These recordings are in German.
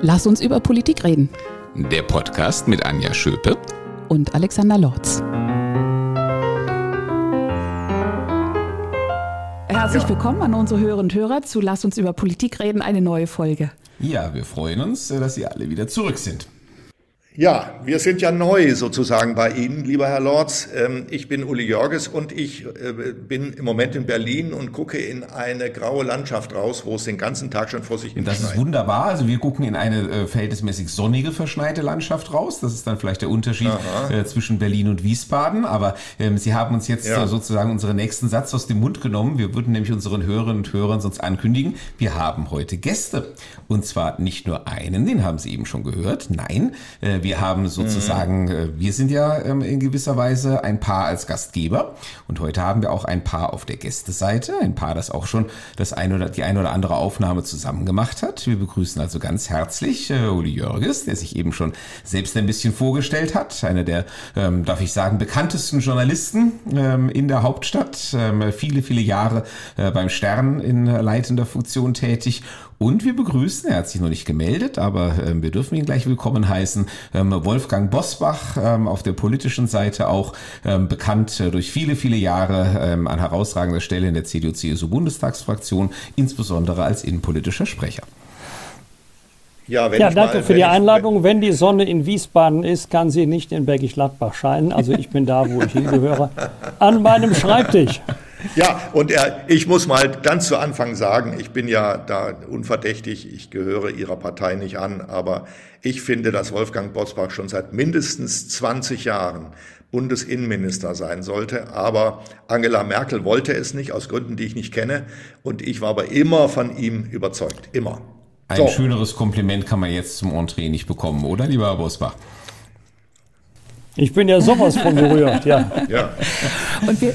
Lass uns über Politik reden. Der Podcast mit Anja Schöpe und Alexander Lorz. Herzlich willkommen an unsere Hörerinnen und Hörer zu Lass uns über Politik reden, eine neue Folge. Ja, wir freuen uns, dass Sie alle wieder zurück sind. Ja, wir sind ja neu sozusagen bei Ihnen, lieber Herr Lorz. Ähm, ich bin Uli Jörges und ich äh, bin im Moment in Berlin und gucke in eine graue Landschaft raus, wo es den ganzen Tag schon vor sich hin Das ist wunderbar. Also wir gucken in eine äh, verhältnismäßig sonnige, verschneite Landschaft raus. Das ist dann vielleicht der Unterschied äh, zwischen Berlin und Wiesbaden. Aber ähm, Sie haben uns jetzt ja. sozusagen unseren nächsten Satz aus dem Mund genommen. Wir würden nämlich unseren Hörerinnen und Hörern sonst ankündigen, wir haben heute Gäste. Und zwar nicht nur einen, den haben Sie eben schon gehört. Nein, wir wir haben sozusagen, mhm. wir sind ja ähm, in gewisser Weise ein Paar als Gastgeber. Und heute haben wir auch ein Paar auf der Gästeseite, ein Paar, das auch schon das ein oder die eine oder andere Aufnahme zusammen gemacht hat. Wir begrüßen also ganz herzlich äh, Uli Jörges, der sich eben schon selbst ein bisschen vorgestellt hat, einer der, ähm, darf ich sagen, bekanntesten Journalisten ähm, in der Hauptstadt, ähm, viele, viele Jahre äh, beim Stern in leitender Funktion tätig und wir begrüßen, er hat sich noch nicht gemeldet, aber äh, wir dürfen ihn gleich willkommen heißen, ähm, Wolfgang Bosbach, ähm, auf der politischen Seite auch ähm, bekannt äh, durch viele, viele Jahre ähm, an herausragender Stelle in der CDU-CSU-Bundestagsfraktion, insbesondere als innenpolitischer Sprecher. Ja, ja danke mal, für die Einladung. Wenn die Sonne in Wiesbaden ist, kann sie nicht in Bergisch Gladbach scheinen. Also ich bin da, wo ich hingehöre, an meinem Schreibtisch. Ja, und er, ich muss mal ganz zu Anfang sagen, ich bin ja da unverdächtig, ich gehöre Ihrer Partei nicht an, aber ich finde, dass Wolfgang Bosbach schon seit mindestens 20 Jahren Bundesinnenminister sein sollte. Aber Angela Merkel wollte es nicht, aus Gründen, die ich nicht kenne. Und ich war aber immer von ihm überzeugt. Immer. Ein so. schöneres Kompliment kann man jetzt zum Entree nicht bekommen, oder, lieber Herr Bosbach? Ich bin ja sowas von berührt, ja. ja. Und wir,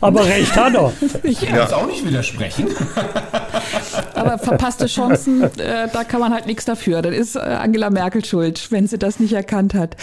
aber recht hat er. Ich kann es auch nicht widersprechen. Aber verpasste Chancen, äh, da kann man halt nichts dafür. Dann ist äh, Angela Merkel schuld, wenn sie das nicht erkannt hat.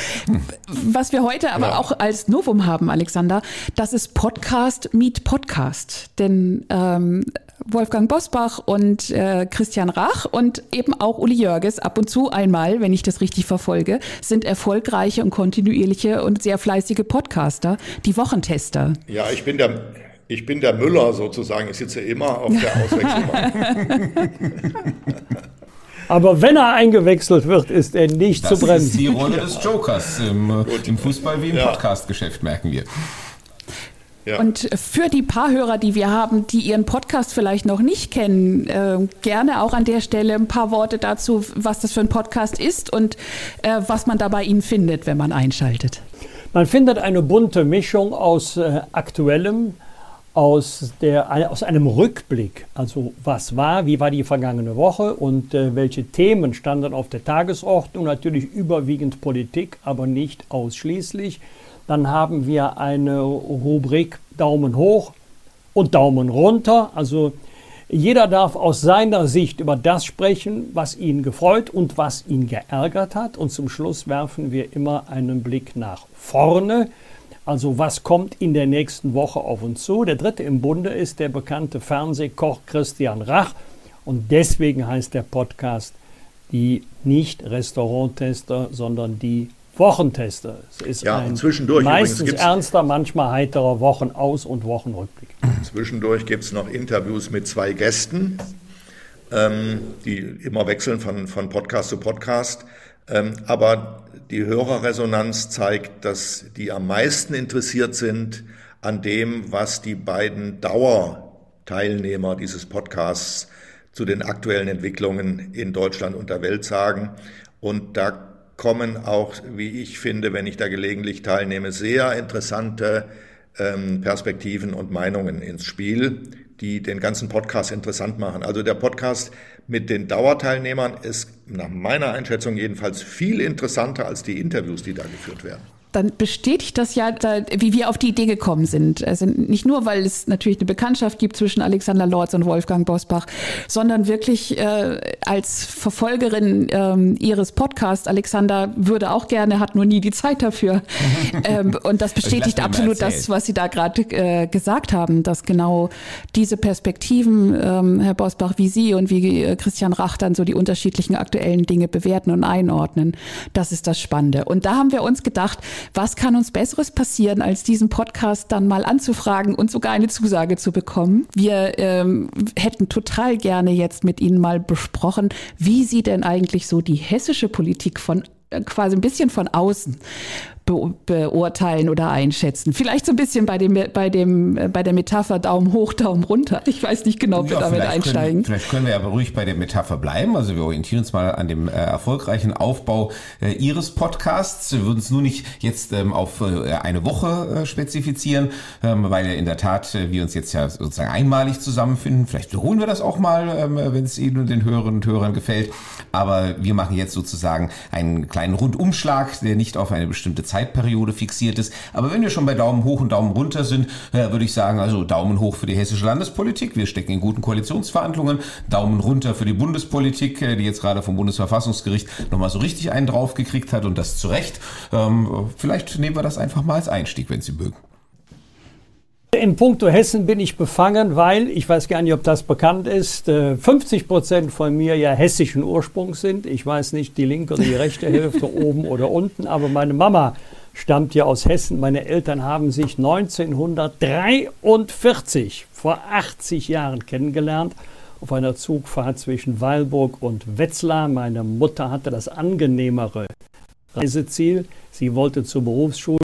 Was wir heute aber ja. auch als Novum haben, Alexander, das ist Podcast Meet Podcast. Denn ähm, Wolfgang Bosbach und äh, Christian Rach und eben auch Uli Jörges ab und zu einmal, wenn ich das richtig verfolge, sind erfolgreiche und kontinuierliche und sehr fleißige Podcaster, die Wochentester. Ja, ich bin der, ich bin der Müller sozusagen. Ich sitze immer auf der Auswechselbank. Aber wenn er eingewechselt wird, ist er nicht das zu bremsen. Das ist die Rolle des Jokers im, im Fußball wie im ja. Podcastgeschäft, merken wir. Und für die paar Hörer, die wir haben, die Ihren Podcast vielleicht noch nicht kennen, äh, gerne auch an der Stelle ein paar Worte dazu, was das für ein Podcast ist und äh, was man da bei Ihnen findet, wenn man einschaltet. Man findet eine bunte Mischung aus äh, aktuellem, aus, der, aus einem Rückblick. Also was war, wie war die vergangene Woche und äh, welche Themen standen auf der Tagesordnung. Natürlich überwiegend Politik, aber nicht ausschließlich. Dann haben wir eine Rubrik Daumen hoch und Daumen runter. Also jeder darf aus seiner Sicht über das sprechen, was ihn gefreut und was ihn geärgert hat. Und zum Schluss werfen wir immer einen Blick nach vorne. Also was kommt in der nächsten Woche auf uns zu? Der dritte im Bunde ist der bekannte Fernsehkoch Christian Rach. Und deswegen heißt der Podcast die nicht Restauranttester, sondern die Wochentester. Es ist ja, ein zwischendurch meistens ernster, manchmal heiterer Wochenaus- und Wochenrückblick. Zwischendurch gibt es noch Interviews mit zwei Gästen, ähm, die immer wechseln von, von Podcast zu Podcast. Ähm, aber die Hörerresonanz zeigt, dass die am meisten interessiert sind an dem, was die beiden Dauerteilnehmer dieses Podcasts zu den aktuellen Entwicklungen in Deutschland und der Welt sagen. Und da kommen auch, wie ich finde, wenn ich da gelegentlich teilnehme, sehr interessante ähm, Perspektiven und Meinungen ins Spiel, die den ganzen Podcast interessant machen. Also der Podcast mit den Dauerteilnehmern ist nach meiner Einschätzung jedenfalls viel interessanter als die Interviews, die da geführt werden. Dann bestätigt das ja, wie wir auf die Idee gekommen sind. Also nicht nur, weil es natürlich eine Bekanntschaft gibt zwischen Alexander Lorz und Wolfgang Bosbach, sondern wirklich äh, als Verfolgerin ähm, ihres Podcasts. Alexander würde auch gerne, hat nur nie die Zeit dafür. ähm, und das bestätigt absolut das, was Sie da gerade äh, gesagt haben, dass genau diese Perspektiven, ähm, Herr Bosbach, wie Sie und wie äh, Christian Rach dann so die unterschiedlichen aktuellen Dinge bewerten und einordnen, das ist das Spannende. Und da haben wir uns gedacht, was kann uns Besseres passieren, als diesen Podcast dann mal anzufragen und sogar eine Zusage zu bekommen. Wir ähm, hätten total gerne jetzt mit Ihnen mal besprochen, wie Sie denn eigentlich so die hessische Politik von äh, quasi ein bisschen von außen be beurteilen oder einschätzen. Vielleicht so ein bisschen bei dem, bei dem, äh, bei der Metapher Daumen hoch, Daumen runter. Ich weiß nicht genau, ob ja, wir damit einsteigen. Können, vielleicht können wir aber ruhig bei der Metapher bleiben. Also wir orientieren uns mal an dem äh, erfolgreichen Aufbau äh, Ihres Podcasts. Wir würden es nur nicht jetzt ähm, auf äh, eine Woche äh, spezifizieren, ähm, weil in der Tat äh, wir uns jetzt ja sozusagen einmalig zusammenfinden. Vielleicht wiederholen wir das auch mal, ähm, wenn es Ihnen und den Hörerinnen und Hörern gefällt. Aber wir machen jetzt sozusagen einen kleinen Rundumschlag, der nicht auf eine bestimmte Zeit Zeitperiode fixiert ist. Aber wenn wir schon bei Daumen hoch und Daumen runter sind, würde ich sagen, also Daumen hoch für die hessische Landespolitik. Wir stecken in guten Koalitionsverhandlungen. Daumen runter für die Bundespolitik, äh, die jetzt gerade vom Bundesverfassungsgericht nochmal so richtig einen draufgekriegt hat und das zu Recht. Ähm, vielleicht nehmen wir das einfach mal als Einstieg, wenn Sie mögen. In puncto Hessen bin ich befangen, weil, ich weiß gar nicht, ob das bekannt ist, 50 äh, Prozent von mir ja hessischen Ursprungs sind. Ich weiß nicht, die linke oder die rechte Hälfte oben oder unten, aber meine Mama stammt ja aus Hessen. Meine Eltern haben sich 1943, vor 80 Jahren kennengelernt, auf einer Zugfahrt zwischen Weilburg und Wetzlar. Meine Mutter hatte das angenehmere Reiseziel. Sie wollte zur Berufsschule,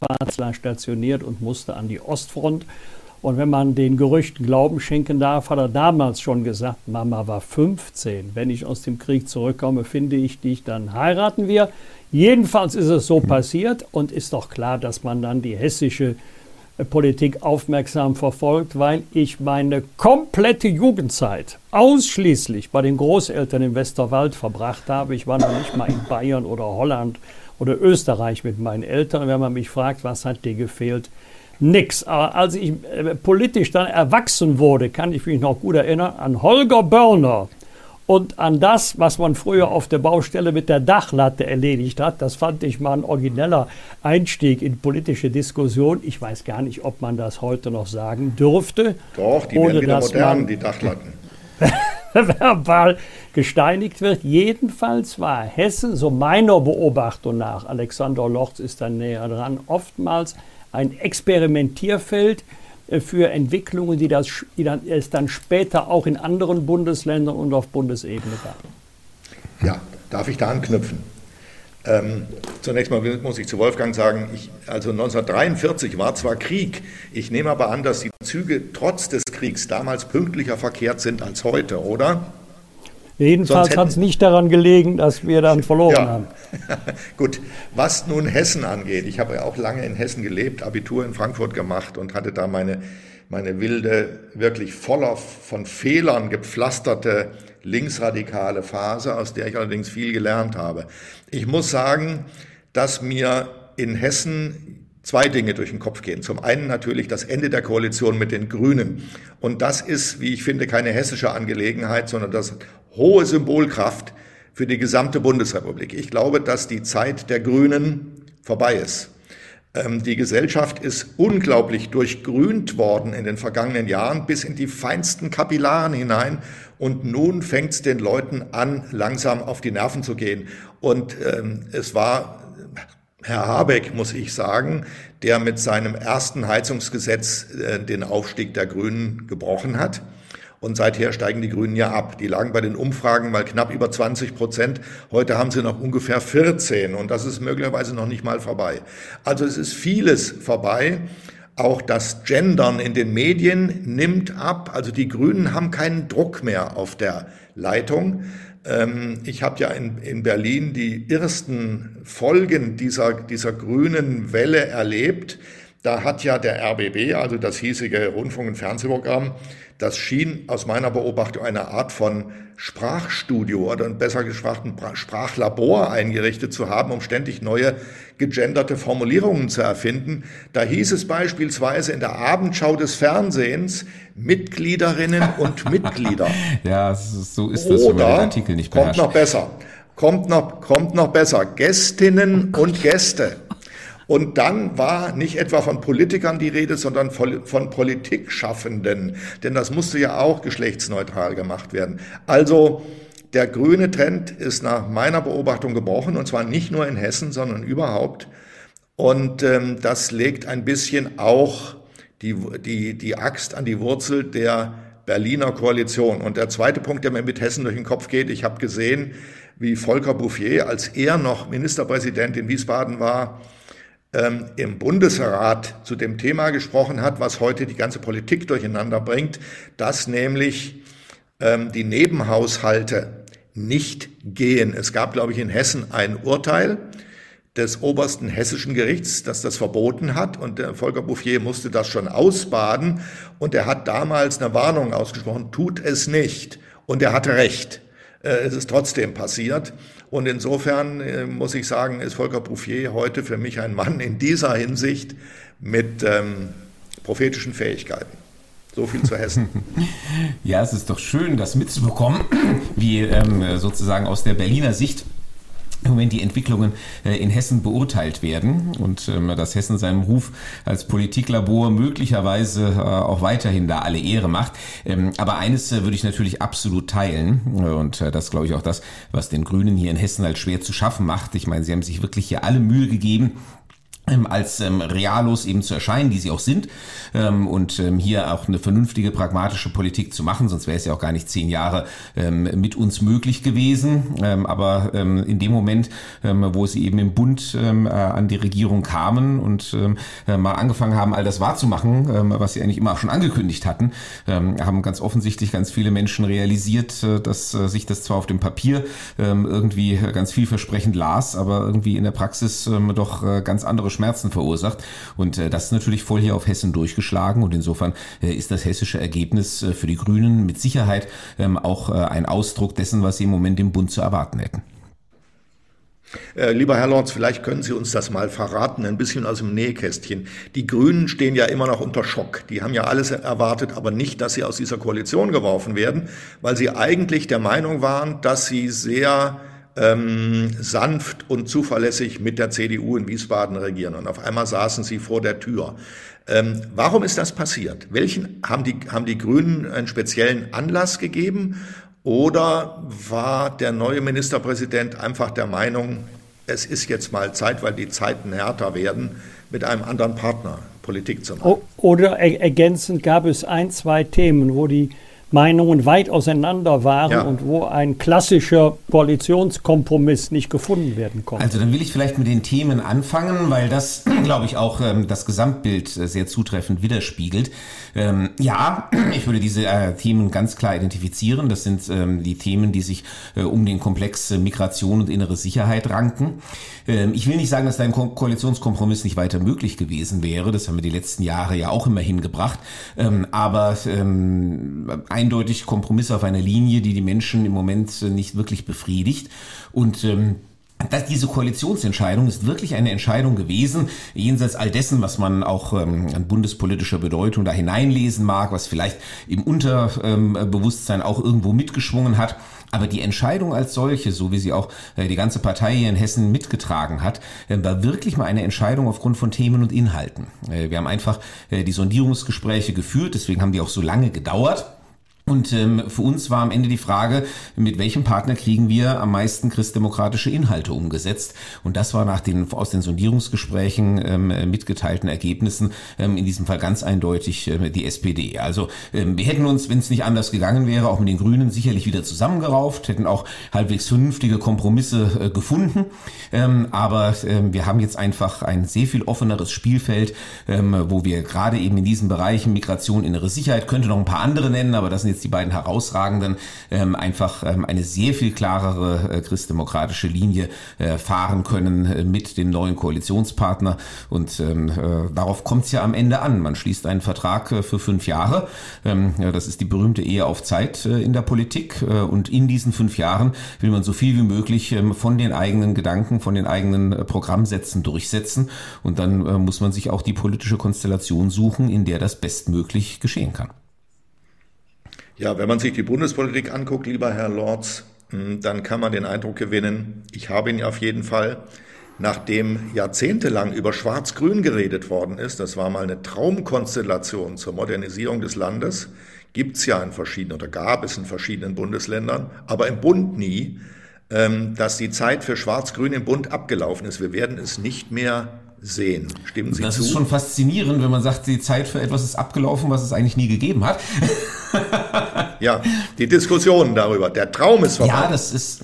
war stationiert und musste an die Ostfront. Und wenn man den Gerüchten Glauben schenken darf, hat er damals schon gesagt, Mama war 15. Wenn ich aus dem Krieg zurückkomme, finde ich dich, dann heiraten wir. Jedenfalls ist es so passiert und ist doch klar, dass man dann die hessische äh, Politik aufmerksam verfolgt, weil ich meine komplette Jugendzeit ausschließlich bei den Großeltern im Westerwald verbracht habe. Ich war noch nicht mal in Bayern oder Holland oder Österreich mit meinen Eltern. Wenn man mich fragt, was hat dir gefehlt? Nix. Aber als ich äh, politisch dann erwachsen wurde, kann ich mich noch gut erinnern an Holger Börner und an das, was man früher auf der Baustelle mit der Dachlatte erledigt hat. Das fand ich mal ein origineller Einstieg in politische Diskussion. Ich weiß gar nicht, ob man das heute noch sagen dürfte. Doch, die werden wieder modern, die Dachlatten. verbal gesteinigt wird. Jedenfalls war Hessen, so meiner Beobachtung nach, Alexander Lorz ist da näher dran, oftmals ein Experimentierfeld äh, für Entwicklungen, die, das, die dann, es dann später auch in anderen Bundesländern und auf Bundesebene gab. Ja, darf ich da anknüpfen? Ähm, zunächst mal muss ich zu Wolfgang sagen, ich, also 1943 war zwar Krieg, ich nehme aber an, dass die Züge trotz des Kriegs damals pünktlicher verkehrt sind als heute, oder? Jedenfalls hat es nicht daran gelegen, dass wir dann verloren ja. haben. Gut, was nun Hessen angeht, ich habe ja auch lange in Hessen gelebt, Abitur in Frankfurt gemacht und hatte da meine, meine wilde, wirklich voller von Fehlern gepflasterte linksradikale Phase, aus der ich allerdings viel gelernt habe. Ich muss sagen, dass mir in Hessen zwei Dinge durch den Kopf gehen. Zum einen natürlich das Ende der Koalition mit den Grünen. Und das ist, wie ich finde, keine hessische Angelegenheit, sondern das hohe Symbolkraft für die gesamte Bundesrepublik. Ich glaube, dass die Zeit der Grünen vorbei ist. Ähm, die Gesellschaft ist unglaublich durchgrünt worden in den vergangenen Jahren bis in die feinsten Kapillaren hinein. Und nun fängt es den Leuten an, langsam auf die Nerven zu gehen. Und ähm, es war Herr Habeck, muss ich sagen, der mit seinem ersten Heizungsgesetz äh, den Aufstieg der Grünen gebrochen hat. Und seither steigen die Grünen ja ab. Die lagen bei den Umfragen mal knapp über 20 Prozent. Heute haben sie noch ungefähr 14 und das ist möglicherweise noch nicht mal vorbei. Also es ist vieles vorbei. Auch das Gendern in den Medien nimmt ab. Also die Grünen haben keinen Druck mehr auf der Leitung. Ähm, ich habe ja in, in Berlin die ersten Folgen dieser, dieser grünen Welle erlebt Da hat ja der RBB, also das hiesige Rundfunk- und Fernsehprogramm, das schien aus meiner Beobachtung eine Art von Sprachstudio oder besser gesagt ein Sprachlabor eingerichtet zu haben, um ständig neue gegenderte Formulierungen zu erfinden. Da hieß es beispielsweise in der Abendschau des Fernsehens Mitgliederinnen und Mitglieder. ja, so ist das, wenn man Artikel nicht beherrscht. Kommt noch besser. Kommt noch, kommt noch besser. Gästinnen und Gäste. Und dann war nicht etwa von Politikern die Rede, sondern von Politikschaffenden. Denn das musste ja auch geschlechtsneutral gemacht werden. Also der grüne Trend ist nach meiner Beobachtung gebrochen. Und zwar nicht nur in Hessen, sondern überhaupt. Und ähm, das legt ein bisschen auch die, die, die Axt an die Wurzel der Berliner Koalition. Und der zweite Punkt, der mir mit Hessen durch den Kopf geht, ich habe gesehen, wie Volker Bouffier, als er noch Ministerpräsident in Wiesbaden war, ähm, im Bundesrat zu dem Thema gesprochen hat, was heute die ganze Politik durcheinander bringt, dass nämlich ähm, die Nebenhaushalte nicht gehen. Es gab, glaube ich, in Hessen ein Urteil des obersten hessischen Gerichts, das das verboten hat. Und Volker Bouffier musste das schon ausbaden. Und er hat damals eine Warnung ausgesprochen, tut es nicht. Und er hatte recht. Äh, es ist trotzdem passiert. Und insofern äh, muss ich sagen, ist Volker Bouffier heute für mich ein Mann in dieser Hinsicht mit ähm, prophetischen Fähigkeiten. So viel zu Hessen. Ja, es ist doch schön, das mitzubekommen, wie ähm, sozusagen aus der Berliner Sicht Moment die Entwicklungen äh, in Hessen beurteilt werden und ähm, dass Hessen seinem Ruf als Politiklabor möglicherweise äh, auch weiterhin da alle Ehre macht. Ähm, aber eines äh, würde ich natürlich absolut teilen und das glaube ich auch das, was den Grünen hier in Hessen halt schwer zu schaffen macht. Ich meine, sie haben sich wirklich hier alle Mühe gegeben, als ähm, Realos eben zu erscheinen, die sie auch sind, ähm, und ähm, hier auch eine vernünftige, pragmatische Politik zu machen, sonst wäre es ja auch gar nicht zehn Jahre ähm, mit uns möglich gewesen. Ähm, aber in dem Moment, wo sie eben im Bund äh, an die Regierung kamen und äh, mal angefangen haben, all das wahrzumachen, was sie eigentlich immer auch schon angekündigt hatten, haben ganz offensichtlich ganz viele Menschen realisiert, äh, dass äh, sich das zwar auf dem Papier irgendwie ganz vielversprechend las, aber irgendwie in der Praxis doch äh, ganz andere Schmerzen verursacht. Und äh, das ist natürlich voll hier auf Hessen durchgeschlagen. Und insofern äh, ist das hessische Ergebnis äh, für die Grünen mit Sicherheit ähm, auch äh, ein Ausdruck dessen, was sie im Moment im Bund zu erwarten hätten. Äh, lieber Herr Lorz, vielleicht können Sie uns das mal verraten, ein bisschen aus dem Nähkästchen. Die Grünen stehen ja immer noch unter Schock. Die haben ja alles erwartet, aber nicht, dass sie aus dieser Koalition geworfen werden, weil sie eigentlich der Meinung waren, dass sie sehr ähm, sanft und zuverlässig mit der CDU in Wiesbaden regieren. Und auf einmal saßen sie vor der Tür. Ähm, warum ist das passiert? Welchen haben die, haben die Grünen einen speziellen Anlass gegeben? Oder war der neue Ministerpräsident einfach der Meinung, es ist jetzt mal Zeit, weil die Zeiten härter werden, mit einem anderen Partner Politik zu machen? Oder ergänzend gab es ein, zwei Themen, wo die Meinungen weit auseinander waren ja. und wo ein klassischer Koalitionskompromiss nicht gefunden werden konnte. Also dann will ich vielleicht mit den Themen anfangen, weil das, glaube ich, auch ähm, das Gesamtbild äh, sehr zutreffend widerspiegelt. Ähm, ja, ich würde diese äh, Themen ganz klar identifizieren. Das sind ähm, die Themen, die sich äh, um den Komplex äh, Migration und innere Sicherheit ranken. Ähm, ich will nicht sagen, dass da ein Ko Koalitionskompromiss nicht weiter möglich gewesen wäre. Das haben wir die letzten Jahre ja auch immer hingebracht. Ähm, aber ähm, eindeutig Kompromisse auf einer Linie, die die Menschen im Moment äh, nicht wirklich befriedigt. Und ähm, dass diese Koalitionsentscheidung ist wirklich eine Entscheidung gewesen, jenseits all dessen, was man auch ähm, an bundespolitischer Bedeutung da hineinlesen mag, was vielleicht im Unterbewusstsein auch irgendwo mitgeschwungen hat. Aber die Entscheidung als solche, so wie sie auch äh, die ganze Partei hier in Hessen mitgetragen hat, äh, war wirklich mal eine Entscheidung aufgrund von Themen und Inhalten. Äh, wir haben einfach die Sondierungsgespräche geführt, deswegen haben die auch so lange gedauert. Und ähm, für uns war am Ende die Frage, mit welchem Partner kriegen wir am meisten christdemokratische Inhalte umgesetzt? Und das war nach den aus den Sondierungsgesprächen ähm, mitgeteilten Ergebnissen ähm, in diesem Fall ganz eindeutig äh, die SPD. Also ähm, wir hätten uns, wenn es nicht anders gegangen wäre, auch mit den Grünen sicherlich wieder zusammengerauft, hätten auch halbwegs vernünftige Kompromisse äh, gefunden. Ähm, aber ähm, wir haben jetzt einfach ein sehr viel offeneres Spielfeld, ähm, wo wir gerade eben in diesen Bereichen Migration, innere Sicherheit, könnte noch ein paar andere nennen, aber das sind jetzt jetzt die beiden herausragenden, ähm, einfach ähm, eine sehr viel klarere äh, christdemokratische Linie äh, fahren können äh, mit dem neuen Koalitionspartner. Und ähm, äh, darauf kommt es ja am Ende an. Man schließt einen Vertrag äh, für fünf Jahre. Ähm, ja, das ist die berühmte Ehe auf Zeit äh, in der Politik. Äh, und in diesen fünf Jahren will man so viel wie möglich ähm, von den eigenen Gedanken, von den eigenen äh, Programmsätzen durchsetzen. Und dann äh, muss man sich auch die politische Konstellation suchen, in der das bestmöglich geschehen kann. Ja, wenn man sich die Bundespolitik anguckt, lieber Herr Lorz, hm, dann kann man den Eindruck gewinnen, ich habe ihn auf jeden Fall, nachdem jahrzehntelang über Schwarz-Grün geredet worden ist, das war mal eine Traumkonstellation zur Modernisierung des Landes, gibt es ja in verschiedenen oder gab es in verschiedenen Bundesländern, aber im Bund nie, ähm, dass die Zeit für Schwarz-Grün im Bund abgelaufen ist. Wir werden es nicht mehr sehen. Stimmen Sie das zu? Das ist schon faszinierend, wenn man sagt, die Zeit für etwas ist abgelaufen, was es eigentlich nie gegeben hat. ja, die Diskussionen darüber. Der Traum ist vorbei. Ja, das ist.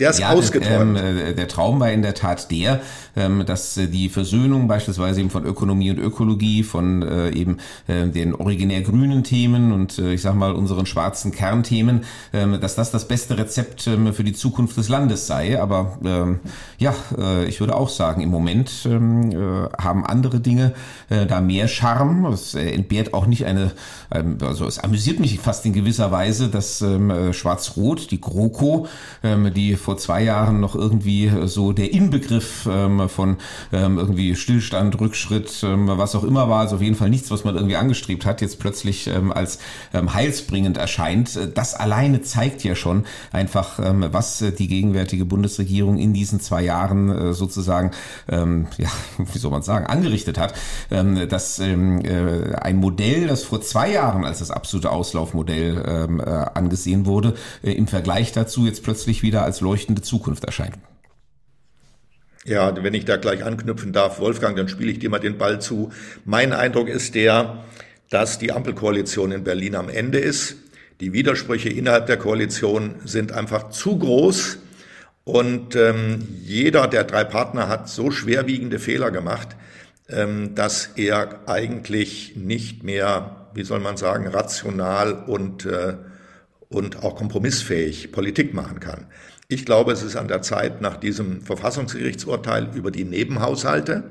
Der ist ja, ausgeträumt. Ähm, der Traum war in der Tat der, ähm, dass äh, die Versöhnung beispielsweise eben von Ökonomie und Ökologie, von äh, eben äh, den originär grünen Themen und äh, ich sag mal unseren schwarzen Kernthemen, ähm, dass das das beste Rezept ähm, für die Zukunft des Landes sei. Aber ähm, ja, äh, ich würde auch sagen, im Moment ähm, äh, haben andere Dinge da mehr Charme. Es entbehrt auch nicht eine, also es amüsiert mich fast in gewisser Weise, dass Schwarz-Rot, die GroKo, die vor zwei Jahren noch irgendwie äh, so der Inbegriff ähm, von ähm, irgendwie Stillstand, Rückschritt, ähm, was auch immer war, also auf jeden Fall nichts, was man irgendwie angestrebt hat, jetzt plötzlich als heilsbringend erscheint. Das alleine zeigt ja schon einfach, was äh, die gegenwärtige Bundesregierung in diesen zwei Jahren äh, sozusagen, ja, wie soll man sagen, angerichtet hat. Dass äh, ein Modell, das vor zwei Jahren als das absolute Auslaufmodell äh, angesehen wurde, äh, im Vergleich dazu jetzt plötzlich wieder als leuchtende Zukunft erscheint. Ja, wenn ich da gleich anknüpfen darf, Wolfgang, dann spiele ich dir mal den Ball zu. Mein Eindruck ist der, dass die Ampelkoalition in Berlin am Ende ist. Die Widersprüche innerhalb der Koalition sind einfach zu groß. Und ähm, jeder der drei Partner hat so schwerwiegende Fehler gemacht, ähm, dass er eigentlich nicht mehr, wie soll man sagen, rational und, äh, und auch kompromissfähig Politik machen kann. Ich glaube, es ist an der Zeit, nach diesem Verfassungsgerichtsurteil über die Nebenhaushalte,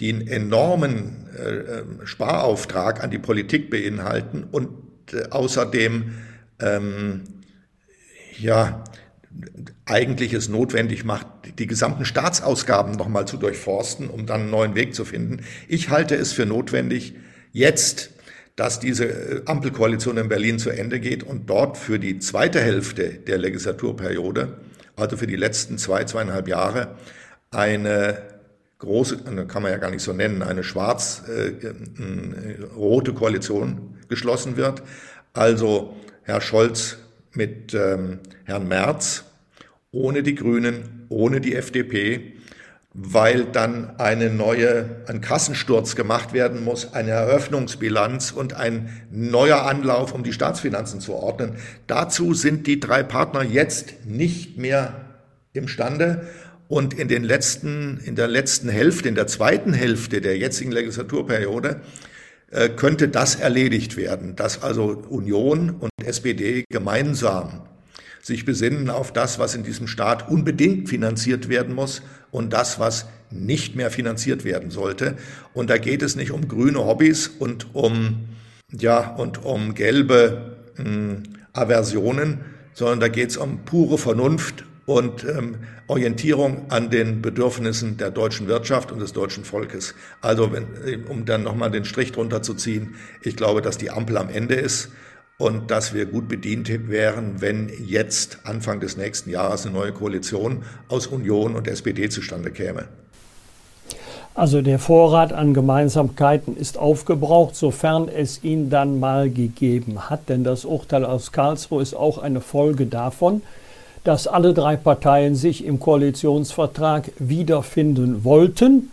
die einen enormen äh, äh, Sparauftrag an die Politik beinhalten und äh, außerdem ähm, ja eigentlich es notwendig macht, die gesamten Staatsausgaben nochmal zu durchforsten, um dann einen neuen Weg zu finden. Ich halte es für notwendig, jetzt dass diese äh, Ampelkoalition in Berlin zu Ende geht und dort für die zweite Hälfte der Legislaturperiode, also für die letzten zwei, zweieinhalb Jahre, eine große, kann man ja gar nicht so nennen, eine schwarz-rote äh, Koalition geschlossen wird. Also Herr Scholz mit ähm, Herrn Merz, ohne die Grünen, ohne die FDP, weil dann eine neue, ein Kassensturz gemacht werden muss, eine Eröffnungsbilanz und ein neuer Anlauf, um die Staatsfinanzen zu ordnen. Dazu sind die drei Partner jetzt nicht mehr imstande. Und in den letzten, in der letzten Hälfte, in der zweiten Hälfte der jetzigen Legislaturperiode, äh, könnte das erledigt werden, dass also Union und SPD gemeinsam sich besinnen auf das, was in diesem Staat unbedingt finanziert werden muss und das, was nicht mehr finanziert werden sollte. Und da geht es nicht um grüne Hobbys und um, ja, und um gelbe mh, hm, Aversionen, sondern da geht es um pure Vernunft und ähm, Orientierung an den Bedürfnissen der deutschen Wirtschaft und des deutschen Volkes. Also, wenn, um dann nochmal den Strich drunter zu ziehen, ich glaube, dass die Ampel am Ende ist und dass wir gut bedient wären, wenn jetzt Anfang des nächsten Jahres eine neue Koalition aus Union und SPD zustande käme. Also der Vorrat an Gemeinsamkeiten ist aufgebraucht, sofern es ihn dann mal gegeben hat. Denn das Urteil aus Karlsruhe ist auch eine Folge davon, dass alle drei Parteien sich im Koalitionsvertrag wiederfinden wollten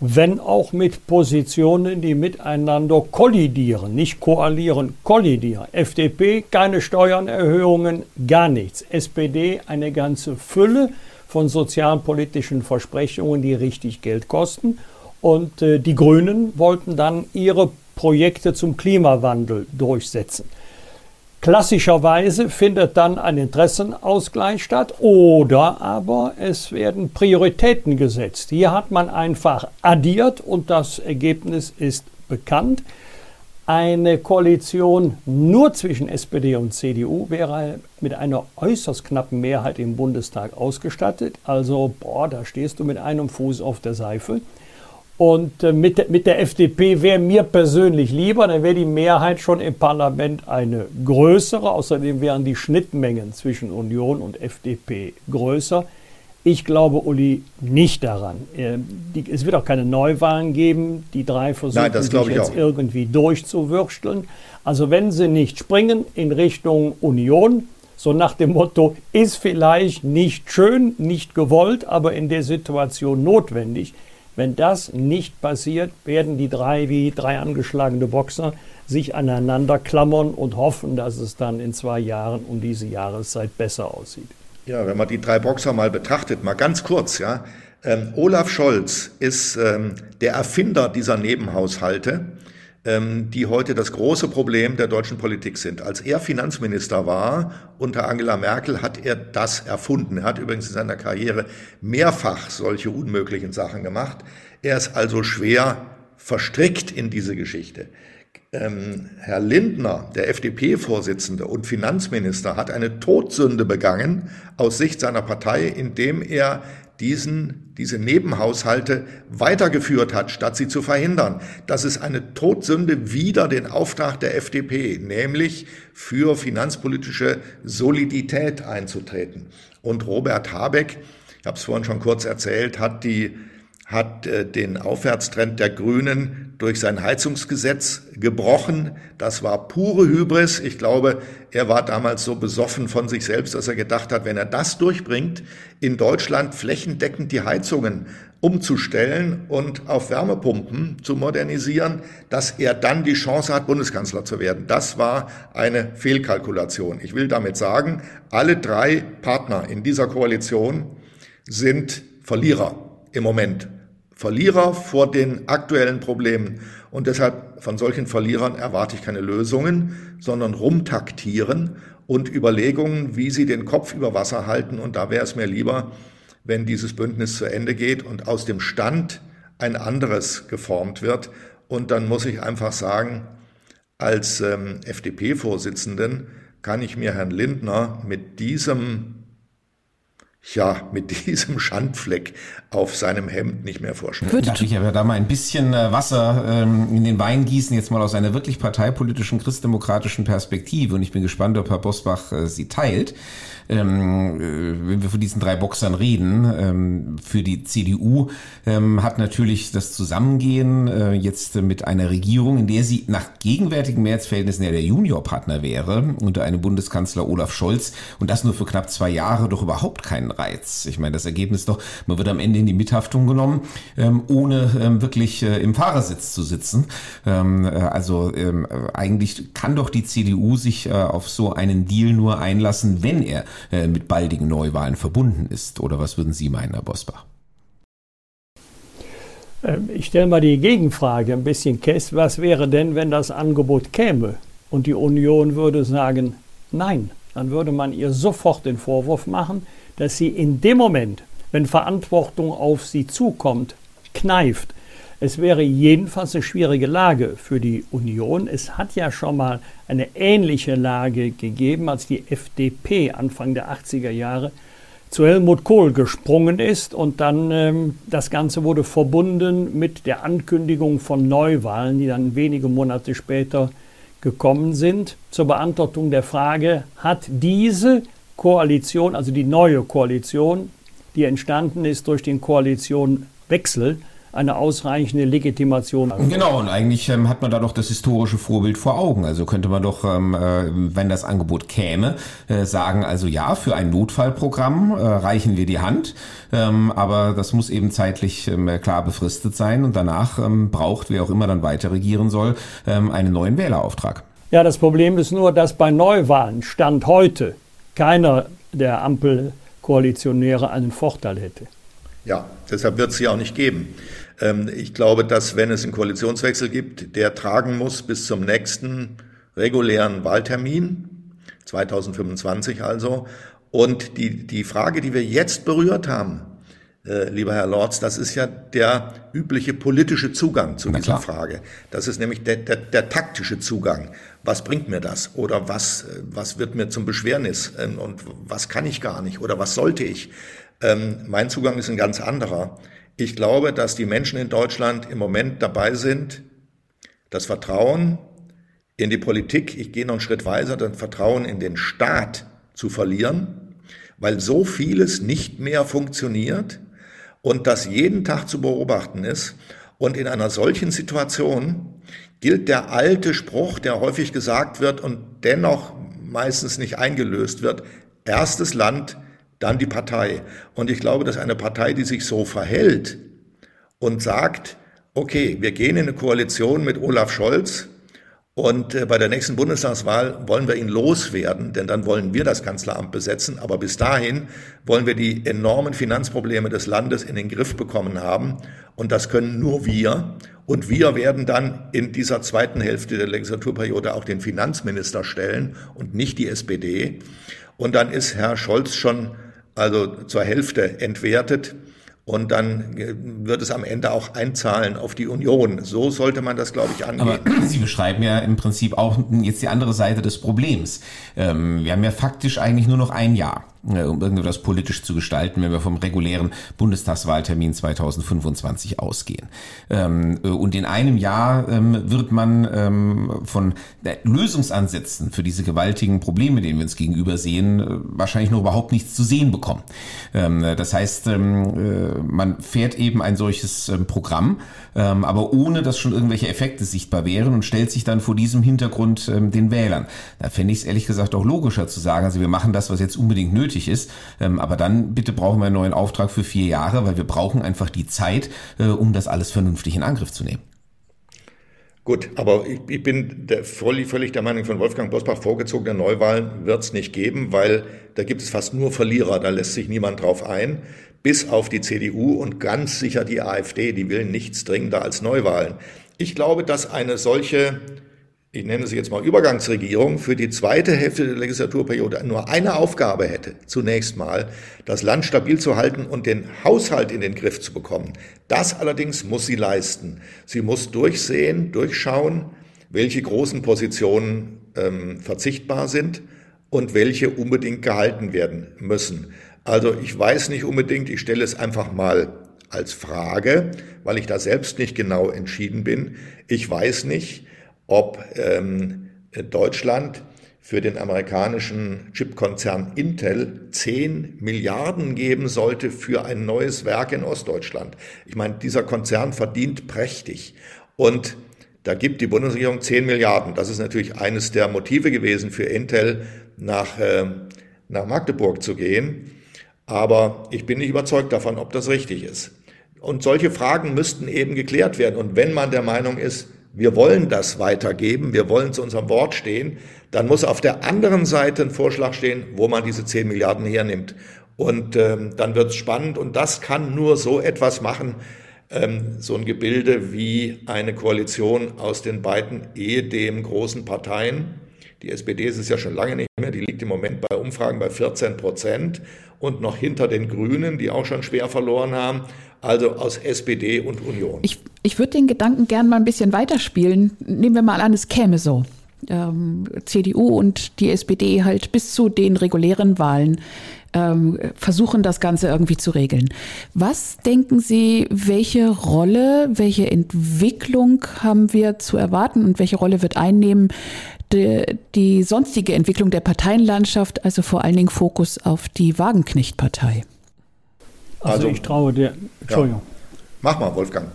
wenn auch mit Positionen, die miteinander kollidieren, nicht koalieren, kollidieren. FDP keine Steuererhöhungen, gar nichts. SPD eine ganze Fülle von sozialpolitischen Versprechungen, die richtig Geld kosten. Und äh, die Grünen wollten dann ihre Projekte zum Klimawandel durchsetzen. Klassischerweise findet dann ein Interessenausgleich statt oder aber es werden Prioritäten gesetzt. Hier hat man einfach addiert und das Ergebnis ist bekannt. Eine Koalition nur zwischen SPD und CDU wäre mit einer äußerst knappen Mehrheit im Bundestag ausgestattet. Also, boah, da stehst du mit einem Fuß auf der Seife. Und äh, mit, der, mit der FDP wäre mir persönlich lieber, dann wäre die Mehrheit schon im Parlament eine größere. Außerdem wären die Schnittmengen zwischen Union und FDP größer. Ich glaube, Uli, nicht daran. Äh, es wird auch keine Neuwahlen geben. Die drei versuchen Nein, sich jetzt auch. irgendwie durchzuwürsteln. Also wenn sie nicht springen in Richtung Union, so nach dem Motto, ist vielleicht nicht schön, nicht gewollt, aber in der Situation notwendig, wenn das nicht passiert, werden die drei wie drei angeschlagene Boxer sich aneinander klammern und hoffen, dass es dann in zwei Jahren um diese Jahreszeit besser aussieht. Ja, wenn man die drei Boxer mal betrachtet, mal ganz kurz, ja. Ähm, Olaf Scholz ist ähm, der Erfinder dieser Nebenhaushalte. Ähm, die heute das große Problem der deutschen Politik sind. Als er Finanzminister war unter Angela Merkel, hat er das erfunden. Er hat übrigens in seiner Karriere mehrfach solche unmöglichen Sachen gemacht. Er ist also schwer verstrickt in diese Geschichte. Ähm, Herr Lindner, der FDP-Vorsitzende und Finanzminister, hat eine Todsünde begangen aus Sicht seiner Partei, indem er diesen, diese Nebenhaushalte weitergeführt hat, statt sie zu verhindern. Das ist eine Todsünde wider den Auftrag der FDP, nämlich für finanzpolitische Solidität einzutreten. Und Robert Habeck, ich habe es vorhin schon kurz erzählt, hat die hat äh, den Aufwärtstrend der Grünen durch sein Heizungsgesetz gebrochen. Das war pure Hybris. Ich glaube, er war damals so besoffen von sich selbst, dass er gedacht hat, wenn er das durchbringt, in Deutschland flächendeckend die Heizungen umzustellen und auf Wärmepumpen zu modernisieren, dass er dann die Chance hat, Bundeskanzler zu werden. Das war eine Fehlkalkulation. Ich will damit sagen, alle drei Partner in dieser Koalition sind Verlierer im Moment. Verlierer vor den aktuellen Problemen. Und deshalb von solchen Verlierern erwarte ich keine Lösungen, sondern rumtaktieren und Überlegungen, wie sie den Kopf über Wasser halten. Und da wäre es mir lieber, wenn dieses Bündnis zu Ende geht und aus dem Stand ein anderes geformt wird. Und dann muss ich einfach sagen, als ähm, FDP-Vorsitzenden kann ich mir Herrn Lindner mit diesem ja, mit diesem Schandfleck auf seinem Hemd nicht mehr vorstellen. Würde ich aber da mal ein bisschen äh, Wasser ähm, in den Wein gießen, jetzt mal aus einer wirklich parteipolitischen, christdemokratischen Perspektive. Und ich bin gespannt, ob Herr Bosbach äh, sie teilt ähm, äh, wenn wir von diesen drei Boxern reden, ähm, für die CDU ähm, hat natürlich das Zusammengehen äh, jetzt mit einer Regierung, in der sie nach gegenwärtigen Mehrheitsverhältnissen ja der Juniorpartner wäre, unter einem Bundeskanzler Olaf Scholz und das nur für knapp zwei Jahre doch überhaupt keinen Reiz. Ich meine, das Ergebnis doch, man wird am Ende in die Mithaftung genommen, ähm, ohne ähm, wirklich äh, im Fahrersitz zu sitzen. Ähm, äh, also ähm, eigentlich kann doch die CDU sich äh, auf so einen Deal nur einlassen, wenn er äh, mit baldigen Neuwahlen verbunden ist. Oder was würden Sie meinen, Herr Bosbach? Ich stelle mal die Gegenfrage ein bisschen kess. Was wäre denn, wenn das Angebot käme und die Union würde sagen, nein, dann würde man ihr sofort den Vorwurf machen, dass sie in dem Moment, wenn Verantwortung auf sie zukommt, kneift, es wäre jedenfalls eine schwierige Lage für die Union. Es hat ja schon mal eine ähnliche Lage gegeben, als die FDP Anfang der 80er Jahre zu Helmut Kohl gesprungen ist und dann ähm, das Ganze wurde verbunden mit der Ankündigung von Neuwahlen, die dann wenige Monate später gekommen sind. Zur Beantwortung der Frage, hat diese Koalition, also die neue Koalition, die entstanden ist durch den Koalitionwechsel, eine ausreichende Legitimation. Genau, und eigentlich ähm, hat man da doch das historische Vorbild vor Augen. Also könnte man doch, ähm, äh, wenn das Angebot käme, äh, sagen, also ja, für ein Notfallprogramm äh, reichen wir die Hand, ähm, aber das muss eben zeitlich ähm, klar befristet sein und danach ähm, braucht, wer auch immer dann weiter regieren soll, ähm, einen neuen Wählerauftrag. Ja, das Problem ist nur, dass bei Neuwahlen Stand heute keiner der Ampelkoalitionäre einen Vorteil hätte. Ja, deshalb wird es sie auch nicht geben. Ähm, ich glaube, dass wenn es einen Koalitionswechsel gibt, der tragen muss bis zum nächsten regulären Wahltermin, 2025 also. Und die, die Frage, die wir jetzt berührt haben, äh, lieber Herr Lorz, das ist ja der übliche politische Zugang zu dieser Frage. Das ist nämlich der, der, der, taktische Zugang. Was bringt mir das? Oder was, was wird mir zum Beschwernis? Ähm, und was kann ich gar nicht? Oder was sollte ich? Ähm, mein Zugang ist ein ganz anderer. Ich glaube, dass die Menschen in Deutschland im Moment dabei sind, das Vertrauen in die Politik, ich gehe noch einen Schritt weiter, das Vertrauen in den Staat zu verlieren, weil so vieles nicht mehr funktioniert und das jeden Tag zu beobachten ist. Und in einer solchen Situation gilt der alte Spruch, der häufig gesagt wird und dennoch meistens nicht eingelöst wird, erstes Land, dann die Partei. Und ich glaube, dass eine Partei, die sich so verhält und sagt, okay, wir gehen in eine Koalition mit Olaf Scholz, und äh, bei der nächsten Bundestagswahl wollen wir ihn loswerden, denn dann wollen wir das Kanzleramt besetzen. Aber bis dahin wollen wir die enormen Finanzprobleme des Landes in den Griff bekommen haben. Und das können nur wir. Und wir werden dann in dieser zweiten Hälfte der Legislaturperiode auch den Finanzminister stellen und nicht die SPD. Und dann ist Herr Scholz schon also zur Hälfte entwertet. Und dann äh, wird es am Ende auch einzahlen auf die Union. So sollte man das, glaube ich, angehen. Aber Sie beschreiben ja im Prinzip auch jetzt die andere Seite des Problems. Ähm, wir haben ja faktisch eigentlich nur noch ein Jahr. Äh, um irgendetwas politisch zu gestalten, wenn wir vom regulären Bundestagswahltermin 2025 ausgehen. Ähm, äh, und in einem Jahr ähm, wird man ähm, von Lösungsansätzen für diese gewaltigen Probleme, denen wir uns gegenüber sehen, äh, wahrscheinlich noch überhaupt nichts zu sehen bekommen. Das heißt, man fährt eben ein solches Programm, aber ohne dass schon irgendwelche Effekte sichtbar wären und stellt sich dann vor diesem Hintergrund den Wählern. Da fände ich es ehrlich gesagt auch logischer zu sagen, also wir machen das, was jetzt unbedingt nötig nötig ist. Ähm, aber dann bitte brauchen wir einen neuen Auftrag für vier Jahre, weil wir brauchen einfach die Zeit, äh, um das alles vernünftig in Angriff zu nehmen. Gut, aber ich, ich bin der, völlig, völlig der Meinung von Wolfgang Bosbach, vorgezogene Neuwahlen wird es nicht geben, weil da gibt es fast nur Verlierer, da lässt sich niemand drauf ein, bis auf die CDU und ganz sicher die AfD, die will nichts dringender als Neuwahlen. Ich glaube, dass eine solche ich nenne sie jetzt mal Übergangsregierung, für die zweite Hälfte der Legislaturperiode nur eine Aufgabe hätte, zunächst mal, das Land stabil zu halten und den Haushalt in den Griff zu bekommen. Das allerdings muss sie leisten. Sie muss durchsehen, durchschauen, welche großen Positionen ähm, verzichtbar sind und welche unbedingt gehalten werden müssen. Also ich weiß nicht unbedingt, ich stelle es einfach mal als Frage, weil ich da selbst nicht genau entschieden bin. Ich weiß nicht, ob ähm, Deutschland für den amerikanischen Chipkonzern Intel 10 Milliarden geben sollte für ein neues Werk in Ostdeutschland. Ich meine, dieser Konzern verdient prächtig und da gibt die Bundesregierung 10 Milliarden. Das ist natürlich eines der Motive gewesen für Intel nach, äh, nach Magdeburg zu gehen. Aber ich bin nicht überzeugt davon, ob das richtig ist. Und solche Fragen müssten eben geklärt werden. Und wenn man der Meinung ist, wir wollen das weitergeben, wir wollen zu unserem Wort stehen, dann muss auf der anderen Seite ein Vorschlag stehen, wo man diese 10 Milliarden hernimmt. Und ähm, dann wird es spannend und das kann nur so etwas machen, ähm, so ein Gebilde wie eine Koalition aus den beiden ehedem großen Parteien. Die SPD ist es ja schon lange nicht mehr, die liegt im Moment bei Umfragen bei 14 Prozent und noch hinter den Grünen, die auch schon schwer verloren haben also aus SPD und Union. Ich, ich würde den Gedanken gern mal ein bisschen weiterspielen. Nehmen wir mal an, es käme so. Ähm, CDU und die SPD halt bis zu den regulären Wahlen ähm, versuchen, das Ganze irgendwie zu regeln. Was denken Sie, welche Rolle, welche Entwicklung haben wir zu erwarten und welche Rolle wird einnehmen die, die sonstige Entwicklung der Parteienlandschaft, also vor allen Dingen Fokus auf die Wagenknecht-Partei? Also, also ich traue der, Entschuldigung. Ja. Mach mal, Wolfgang.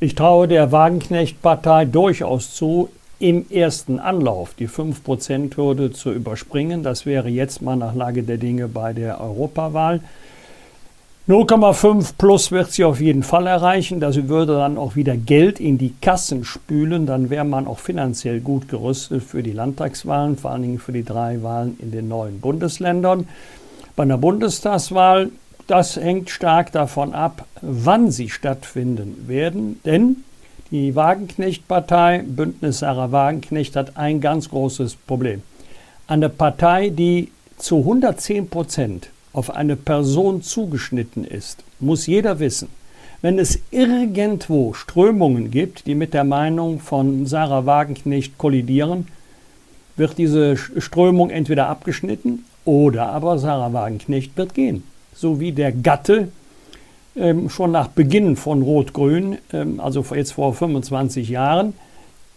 Ich traue der Wagenknecht-Partei durchaus zu, im ersten Anlauf die 5%-Hürde zu überspringen. Das wäre jetzt mal nach Lage der Dinge bei der Europawahl. 0,5 plus wird sie auf jeden Fall erreichen. Das würde dann auch wieder Geld in die Kassen spülen. Dann wäre man auch finanziell gut gerüstet für die Landtagswahlen, vor allen Dingen für die drei Wahlen in den neuen Bundesländern. Bei einer Bundestagswahl das hängt stark davon ab, wann sie stattfinden werden, denn die Wagenknecht-Partei, Bündnis Sarah Wagenknecht, hat ein ganz großes Problem. Eine Partei, die zu 110 Prozent auf eine Person zugeschnitten ist, muss jeder wissen. Wenn es irgendwo Strömungen gibt, die mit der Meinung von Sarah Wagenknecht kollidieren, wird diese Strömung entweder abgeschnitten oder aber Sarah Wagenknecht wird gehen. So wie der Gatte ähm, schon nach Beginn von Rot-Grün, ähm, also jetzt vor 25 Jahren,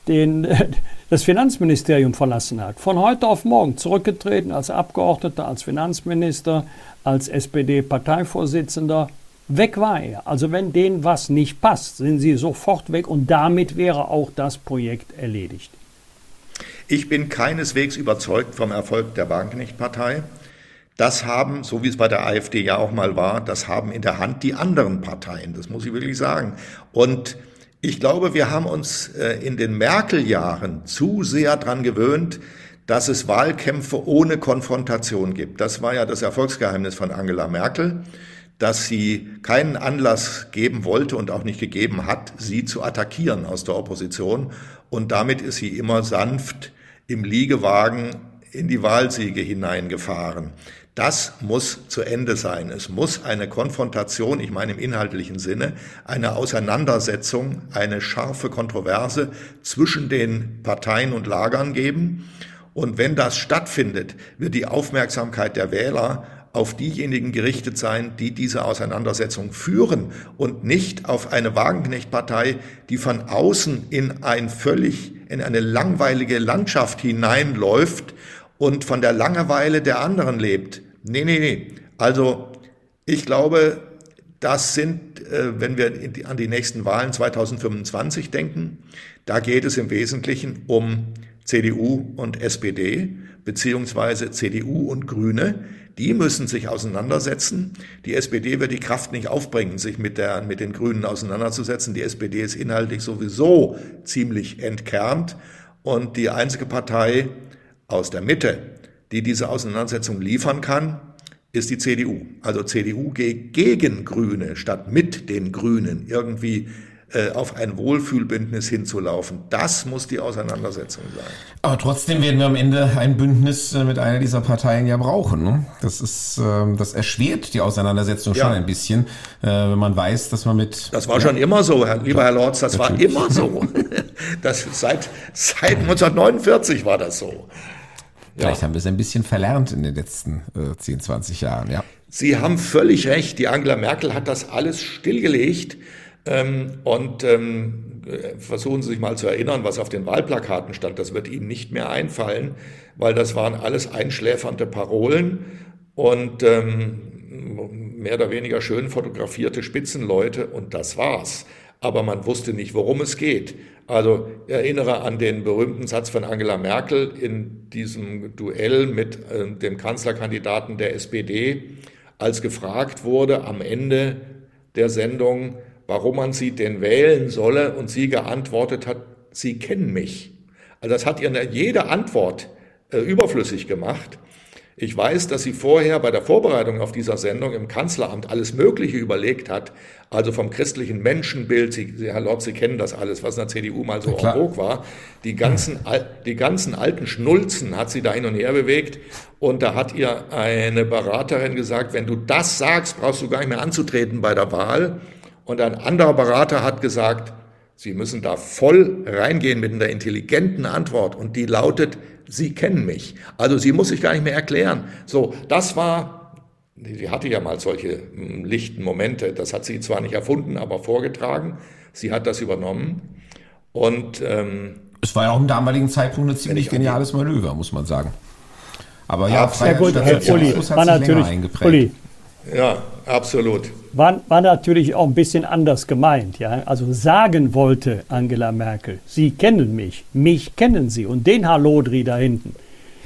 den, das Finanzministerium verlassen hat. Von heute auf morgen zurückgetreten als Abgeordneter, als Finanzminister, als SPD-Parteivorsitzender Weg war er. Also wenn denen was nicht passt, sind sie sofort weg und damit wäre auch das Projekt erledigt. Ich bin keineswegs überzeugt vom Erfolg der Wagenknecht-Partei. Das haben, so wie es bei der AfD ja auch mal war, das haben in der Hand die anderen Parteien. Das muss ich wirklich sagen. Und ich glaube, wir haben uns äh, in den Merkel-Jahren zu sehr dran gewöhnt, dass es Wahlkämpfe ohne Konfrontation gibt. Das war ja das Erfolgsgeheimnis von Angela Merkel dass sie keinen Anlass geben wollte und auch nicht gegeben hat, sie zu attackieren aus der Opposition. Und damit ist sie immer sanft im Liegewagen in die Wahlsiege hineingefahren. Das muss zu Ende sein. Es muss eine Konfrontation, ich meine im inhaltlichen Sinne, eine Auseinandersetzung, eine scharfe Kontroverse zwischen den Parteien und Lagern geben. Und wenn das stattfindet, wird die Aufmerksamkeit der Wähler auf diejenigen gerichtet sein, die diese Auseinandersetzung führen und nicht auf eine Wagenknecht-Partei, die von außen in ein völlig, in eine langweilige Landschaft hineinläuft und von der Langeweile der anderen lebt. Nee, nee, nee. Also, ich glaube, das sind, äh, wenn wir an die nächsten Wahlen 2025 denken, da geht es im Wesentlichen um CDU und SPD, beziehungsweise CDU und Grüne, die müssen sich auseinandersetzen. Die SPD wird die Kraft nicht aufbringen, sich mit, der, mit den Grünen auseinanderzusetzen. Die SPD ist inhaltlich sowieso ziemlich entkernt. Und die einzige Partei aus der Mitte, die diese Auseinandersetzung liefern kann, ist die CDU. Also CDU gegen Grüne statt mit den Grünen irgendwie äh, auf ein Wohlfühlbündnis hinzulaufen. Das muss die Auseinandersetzung sein. Aber trotzdem werden wir am Ende ein Bündnis äh, mit einer dieser Parteien ja brauchen. Ne? Das ist, ähm, das erschwert die Auseinandersetzung ja. schon ein bisschen, äh, wenn man weiß, dass man mit. Das war ja, schon immer so, Herr, lieber Herr Lorz, das natürlich. war immer so. Das, seit, seit 1949 war das so. Vielleicht ja. haben wir es ein bisschen verlernt in den letzten äh, 10, 20 Jahren, ja. Sie haben völlig recht. Die Angela Merkel hat das alles stillgelegt. Ähm, und ähm, versuchen Sie sich mal zu erinnern, was auf den Wahlplakaten stand. Das wird Ihnen nicht mehr einfallen, weil das waren alles einschläfernde Parolen und ähm, mehr oder weniger schön fotografierte Spitzenleute und das war's. Aber man wusste nicht, worum es geht. Also erinnere an den berühmten Satz von Angela Merkel in diesem Duell mit äh, dem Kanzlerkandidaten der SPD, als gefragt wurde am Ende der Sendung, warum man sie denn wählen solle und sie geantwortet hat, sie kennen mich. Also das hat ihr jede Antwort äh, überflüssig gemacht. Ich weiß, dass sie vorher bei der Vorbereitung auf dieser Sendung im Kanzleramt alles Mögliche überlegt hat, also vom christlichen Menschenbild, Sie, Herr Lord, Sie kennen das alles, was in der CDU mal so en vogue war, die ganzen, die ganzen alten Schnulzen hat sie da hin und her bewegt. Und da hat ihr eine Beraterin gesagt, wenn du das sagst, brauchst du gar nicht mehr anzutreten bei der Wahl. Und ein anderer Berater hat gesagt, Sie müssen da voll reingehen mit einer intelligenten Antwort. Und die lautet, Sie kennen mich. Also sie muss sich gar nicht mehr erklären. So, das war, sie hatte ja mal solche hm, lichten Momente, das hat sie zwar nicht erfunden, aber vorgetragen. Sie hat das übernommen und ähm, es war ja auch im damaligen Zeitpunkt ein ziemlich geniales Manöver, muss man sagen. Aber ja, ja gut, Herr Uli, war natürlich, Uli, ja, absolut. War, war natürlich auch ein bisschen anders gemeint. Ja? Also sagen wollte Angela Merkel, Sie kennen mich, mich kennen Sie. Und den Herr Lodri da hinten,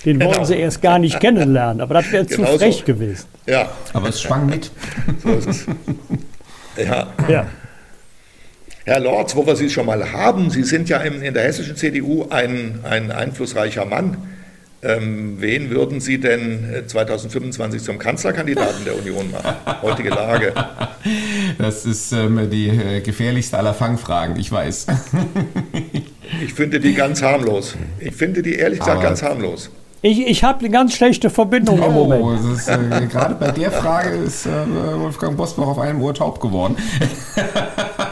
den genau. wollen Sie erst gar nicht kennenlernen. Aber das wäre genau zu frech so. gewesen. Ja. Aber es schwang mit. So ist es. Ja. ja. Herr Lorz, wo wir Sie schon mal haben, Sie sind ja in der hessischen CDU ein, ein einflussreicher Mann. Ähm, wen würden Sie denn 2025 äh, zum Kanzlerkandidaten der Union machen? Heutige Lage. Das ist ähm, die äh, gefährlichste aller Fangfragen, ich weiß. ich finde die ganz harmlos. Ich finde die ehrlich gesagt Aber ganz harmlos. Ich, ich habe eine ganz schlechte Verbindung oh, im Moment. Ist, äh, gerade bei der Frage ist äh, Wolfgang Bosbach auf einem Ohr taub geworden.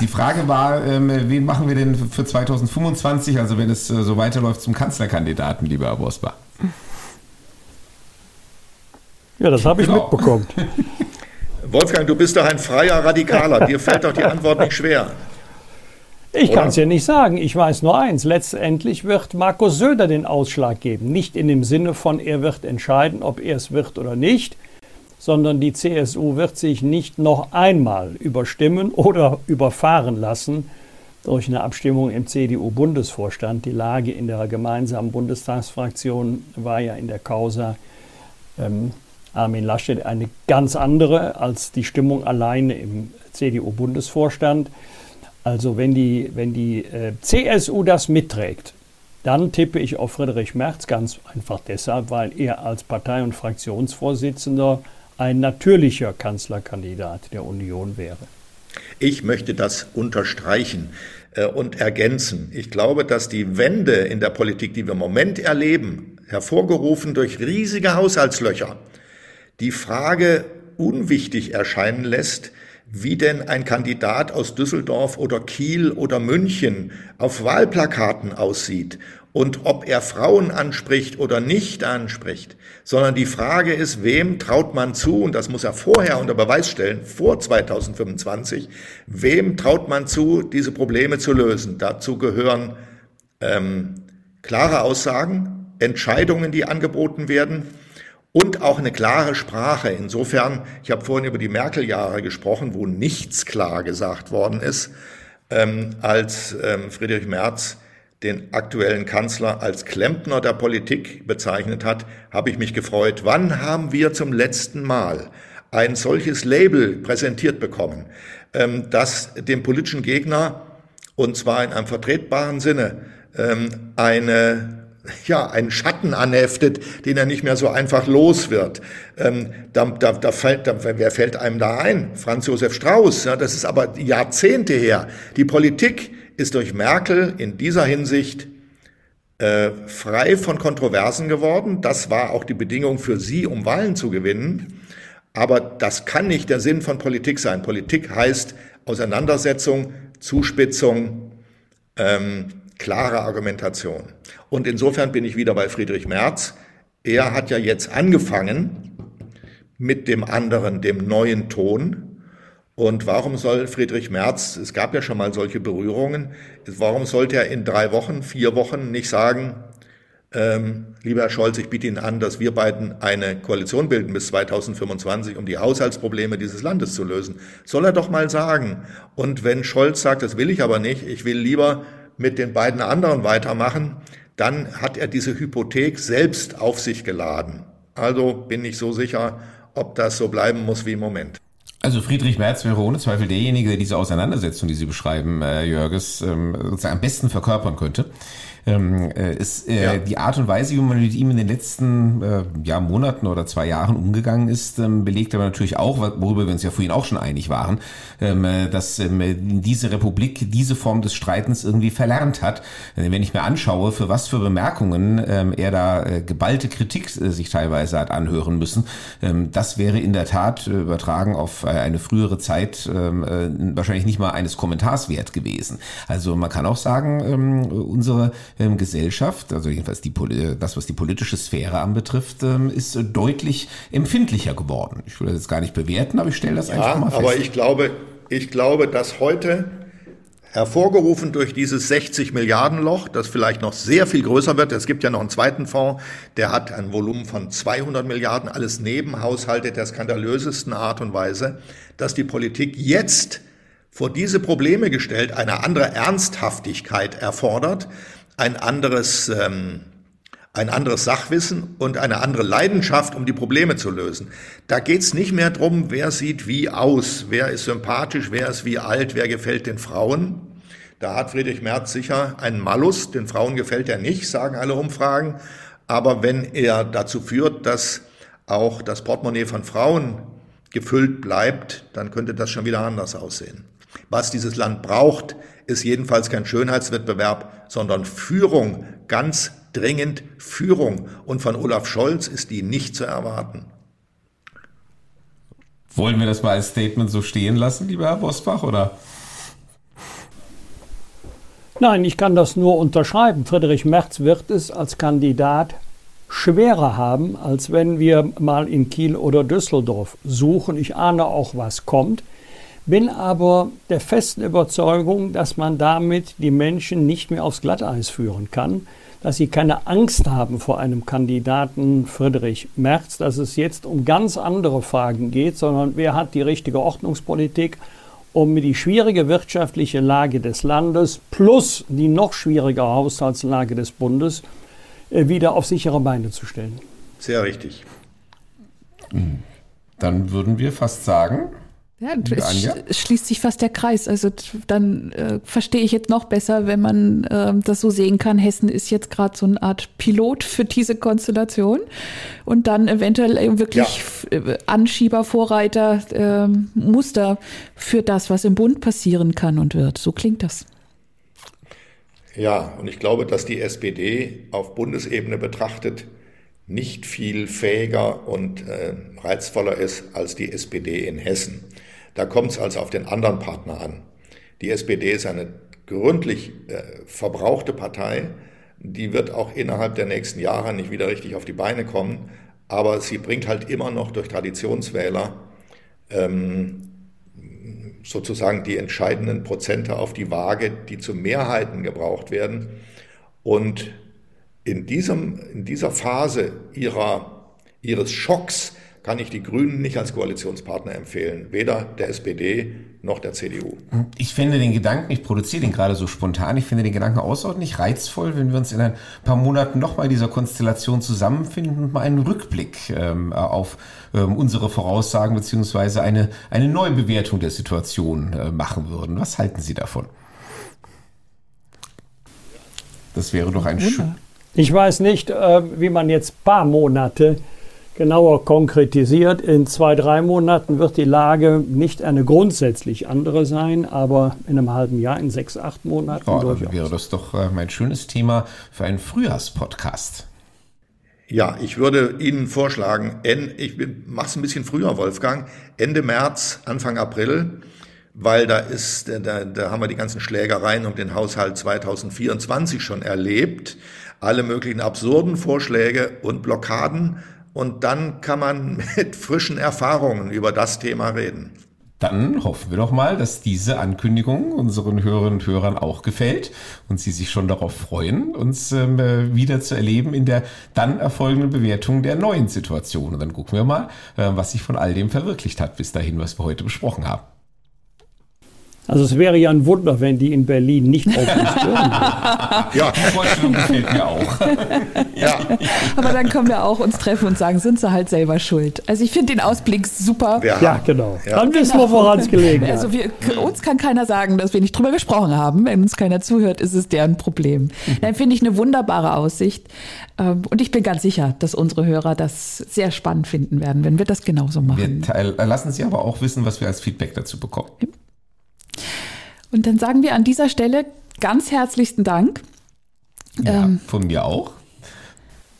Die Frage war, ähm, wen machen wir denn für 2025, also wenn es äh, so weiterläuft, zum Kanzlerkandidaten, lieber Herr Bosbach? Ja, das habe ich genau. mitbekommen. Wolfgang, du bist doch ein freier Radikaler. Dir fällt doch die Antwort nicht schwer. Ich kann es ja nicht sagen. Ich weiß nur eins. Letztendlich wird Markus Söder den Ausschlag geben. Nicht in dem Sinne von, er wird entscheiden, ob er es wird oder nicht, sondern die CSU wird sich nicht noch einmal überstimmen oder überfahren lassen durch eine Abstimmung im CDU-Bundesvorstand. Die Lage in der gemeinsamen Bundestagsfraktion war ja in der Causa ähm, Armin Laschet eine ganz andere als die Stimmung alleine im CDU-Bundesvorstand. Also wenn die, wenn die äh, CSU das mitträgt, dann tippe ich auf Friedrich Merz ganz einfach deshalb, weil er als Partei- und Fraktionsvorsitzender ein natürlicher Kanzlerkandidat der Union wäre. Ich möchte das unterstreichen äh, und ergänzen. Ich glaube, dass die Wende in der Politik, die wir im Moment erleben, hervorgerufen durch riesige Haushaltslöcher, die Frage unwichtig erscheinen lässt, wie denn ein Kandidat aus Düsseldorf oder Kiel oder München auf Wahlplakaten aussieht und ob er Frauen anspricht oder nicht anspricht, sondern die Frage ist, wem traut man zu, und das muss er vorher unter Beweis stellen, vor 2025, wem traut man zu, diese Probleme zu lösen. Dazu gehören ähm, klare Aussagen, Entscheidungen, die angeboten werden, und auch eine klare Sprache. Insofern, ich habe vorhin über die Merkel-Jahre gesprochen, wo nichts klar gesagt worden ist, ähm, als ähm, Friedrich Merz den aktuellen Kanzler als Klempner der Politik bezeichnet hat, habe ich mich gefreut. Wann haben wir zum letzten Mal ein solches Label präsentiert bekommen, ähm, das dem politischen Gegner, und zwar in einem vertretbaren Sinne, ähm, eine ja, einen Schatten anheftet, den er nicht mehr so einfach los wird. Ähm, da, da, da fällt, da, wer fällt einem da ein? Franz Josef Strauß. Ja, das ist aber Jahrzehnte her. Die Politik ist durch Merkel in dieser Hinsicht äh, frei von Kontroversen geworden. Das war auch die Bedingung für sie, um Wahlen zu gewinnen. Aber das kann nicht der Sinn von Politik sein. Politik heißt Auseinandersetzung, Zuspitzung, ähm, klare Argumentation. Und insofern bin ich wieder bei Friedrich Merz. Er hat ja jetzt angefangen mit dem anderen, dem neuen Ton. Und warum soll Friedrich Merz, es gab ja schon mal solche Berührungen, warum sollte er in drei Wochen, vier Wochen nicht sagen, ähm, lieber Herr Scholz, ich biete Ihnen an, dass wir beiden eine Koalition bilden bis 2025, um die Haushaltsprobleme dieses Landes zu lösen. Soll er doch mal sagen. Und wenn Scholz sagt, das will ich aber nicht, ich will lieber mit den beiden anderen weitermachen, dann hat er diese Hypothek selbst auf sich geladen. Also bin ich so sicher, ob das so bleiben muss wie im Moment. Also Friedrich Merz wäre ohne Zweifel derjenige, der diese Auseinandersetzung, die Sie beschreiben, äh, Jörges, ähm, sozusagen am besten verkörpern könnte ähm, äh, ist äh, ja. die Art und Weise, wie man mit ihm in den letzten äh, ja, Monaten oder zwei Jahren umgegangen ist, ähm, belegt aber natürlich auch, worüber wir uns ja vorhin auch schon einig waren, ähm, äh, dass ähm, diese Republik diese Form des Streitens irgendwie verlernt hat. Wenn ich mir anschaue, für was für Bemerkungen ähm, er da äh, geballte Kritik äh, sich teilweise hat anhören müssen, ähm, das wäre in der Tat äh, übertragen auf äh, eine frühere Zeit ähm, äh, wahrscheinlich nicht mal eines Kommentars wert gewesen. Also man kann auch sagen, ähm, unsere ähm, Gesellschaft, also jedenfalls die, das, was die politische Sphäre anbetrifft, ähm, ist äh, deutlich empfindlicher geworden. Ich will das jetzt gar nicht bewerten, aber ich stelle das ja, einfach mal fest. Aber ich glaube, ich glaube, dass heute hervorgerufen durch dieses 60 Milliarden Loch, das vielleicht noch sehr viel größer wird. Es gibt ja noch einen zweiten Fonds, der hat ein Volumen von 200 Milliarden, alles Nebenhaushalte der skandalösesten Art und Weise, dass die Politik jetzt vor diese Probleme gestellt eine andere Ernsthaftigkeit erfordert, ein anderes, ähm, ein anderes Sachwissen und eine andere Leidenschaft, um die Probleme zu lösen. Da geht's nicht mehr drum, wer sieht wie aus, wer ist sympathisch, wer ist wie alt, wer gefällt den Frauen. Da hat Friedrich Merz sicher einen Malus, den Frauen gefällt er nicht, sagen alle Umfragen. Aber wenn er dazu führt, dass auch das Portemonnaie von Frauen gefüllt bleibt, dann könnte das schon wieder anders aussehen. Was dieses Land braucht, ist jedenfalls kein Schönheitswettbewerb, sondern Führung ganz dringend Führung. Und von Olaf Scholz ist die nicht zu erwarten. Wollen wir das mal als Statement so stehen lassen, lieber Herr Bosbach, oder? Nein, ich kann das nur unterschreiben. Friedrich Merz wird es als Kandidat schwerer haben, als wenn wir mal in Kiel oder Düsseldorf suchen. Ich ahne auch, was kommt, bin aber der festen Überzeugung, dass man damit die Menschen nicht mehr aufs Glatteis führen kann, dass sie keine Angst haben vor einem Kandidaten Friedrich Merz, dass es jetzt um ganz andere Fragen geht, sondern wer hat die richtige Ordnungspolitik, um die schwierige wirtschaftliche Lage des Landes plus die noch schwierigere Haushaltslage des Bundes äh, wieder auf sichere Beine zu stellen. Sehr richtig. Dann würden wir fast sagen, ja, es schließt sich fast der Kreis. Also dann äh, verstehe ich jetzt noch besser, wenn man äh, das so sehen kann. Hessen ist jetzt gerade so eine Art Pilot für diese Konstellation und dann eventuell wirklich ja. Äh, Anschieber, Vorreiter, äh, Muster für das, was im Bund passieren kann und wird. So klingt das. Ja, und ich glaube, dass die SPD auf Bundesebene betrachtet nicht viel fähiger und äh, reizvoller ist als die SPD in Hessen. Da kommt es also auf den anderen Partner an. Die SPD ist eine gründlich äh, verbrauchte Partei. Die wird auch innerhalb der nächsten Jahre nicht wieder richtig auf die Beine kommen. Aber sie bringt halt immer noch durch Traditionswähler ähm, sozusagen die entscheidenden Prozente auf die Waage, die zu Mehrheiten gebraucht werden. Und in, diesem, in dieser Phase ihrer, ihres Schocks kann ich die Grünen nicht als Koalitionspartner empfehlen, weder der SPD noch der CDU. Ich finde den Gedanken, ich produziere den gerade so spontan, ich finde den Gedanken außerordentlich reizvoll, wenn wir uns in ein paar Monaten nochmal dieser Konstellation zusammenfinden und mal einen Rückblick ähm, auf ähm, unsere Voraussagen beziehungsweise eine, eine Neubewertung der Situation äh, machen würden. Was halten Sie davon? Das wäre doch ein schön. Ich weiß nicht, äh, wie man jetzt paar Monate genauer konkretisiert. In zwei, drei Monaten wird die Lage nicht eine grundsätzlich andere sein, aber in einem halben Jahr, in sechs, acht Monaten oh, durchaus. Dann wäre das doch äh, mein schönes Thema für einen Frühjahrspodcast. Ja, ich würde Ihnen vorschlagen, ich mache es ein bisschen früher, Wolfgang, Ende März, Anfang April, weil da ist, da, da haben wir die ganzen Schlägereien um den Haushalt 2024 schon erlebt, alle möglichen absurden Vorschläge und Blockaden und dann kann man mit frischen Erfahrungen über das Thema reden. Dann hoffen wir doch mal, dass diese Ankündigung unseren Hörerinnen und Hörern auch gefällt und sie sich schon darauf freuen, uns ähm, äh, wieder zu erleben in der dann erfolgenden Bewertung der neuen Situation. Und dann gucken wir mal, äh, was sich von all dem verwirklicht hat bis dahin, was wir heute besprochen haben. Also es wäre ja ein Wunder, wenn die in Berlin nicht auf uns hören Ja, die Vorstellung gefällt mir auch. ja. Aber dann können wir auch uns treffen und sagen, sind sie halt selber schuld. Also ich finde den Ausblick super. Ja, ja genau. Ja. Dann wissen wir, woran es gelegen hat. Also wir, uns kann keiner sagen, dass wir nicht drüber gesprochen haben. Wenn uns keiner zuhört, ist es deren Problem. Mhm. Dann finde ich eine wunderbare Aussicht. Ähm, und ich bin ganz sicher, dass unsere Hörer das sehr spannend finden werden, wenn wir das genauso machen. Wir lassen Sie aber auch wissen, was wir als Feedback dazu bekommen. Und dann sagen wir an dieser Stelle ganz herzlichen Dank. Ja, ähm, von mir auch.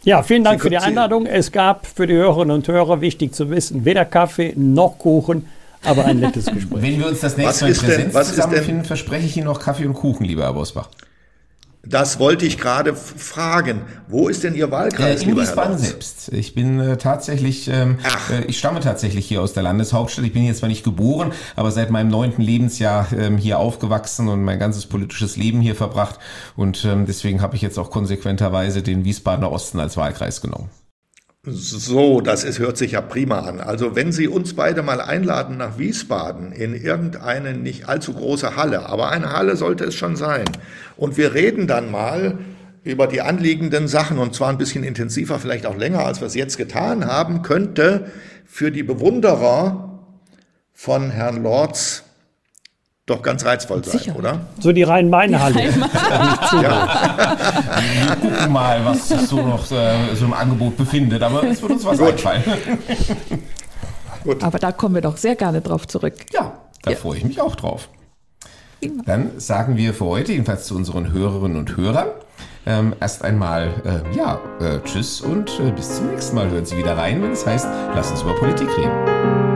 Ja, vielen Dank für die Einladung. Es gab für die Hörerinnen und Hörer wichtig zu wissen, weder Kaffee noch Kuchen, aber ein nettes Gespräch. Wenn wir uns das nächste Mal in Präsenz zusammenfinden, verspreche ich Ihnen noch Kaffee und Kuchen, lieber Herr Bosbach. Das wollte ich gerade fragen. Wo ist denn Ihr Wahlkreis? Äh, in Wiesbaden selbst. Ich bin äh, tatsächlich, ähm, äh, ich stamme tatsächlich hier aus der Landeshauptstadt. Ich bin hier zwar nicht geboren, aber seit meinem neunten Lebensjahr ähm, hier aufgewachsen und mein ganzes politisches Leben hier verbracht. Und ähm, deswegen habe ich jetzt auch konsequenterweise den Wiesbadener Osten als Wahlkreis genommen. So, das ist, hört sich ja prima an. Also wenn Sie uns beide mal einladen nach Wiesbaden in irgendeine nicht allzu große Halle, aber eine Halle sollte es schon sein. Und wir reden dann mal über die anliegenden Sachen und zwar ein bisschen intensiver, vielleicht auch länger, als wir es jetzt getan haben, könnte für die Bewunderer von Herrn Lorz doch ganz reizvoll sein, Sicher. oder? So die Rhein-Main-Halle. ja. Wir gucken mal, was sich so noch äh, so im Angebot befindet, aber es wird uns was Gut. einfallen. Gut. Aber da kommen wir doch sehr gerne drauf zurück. Ja, da ja. freue ich mich auch drauf. Dann sagen wir für heute, jedenfalls zu unseren Hörerinnen und Hörern, Ähm, erst einmal, äh, ja, äh, tschüss und äh, bis zum nächsten Mal. Hören Sie wieder rein, wenn es heißt, lass uns über Politik reden.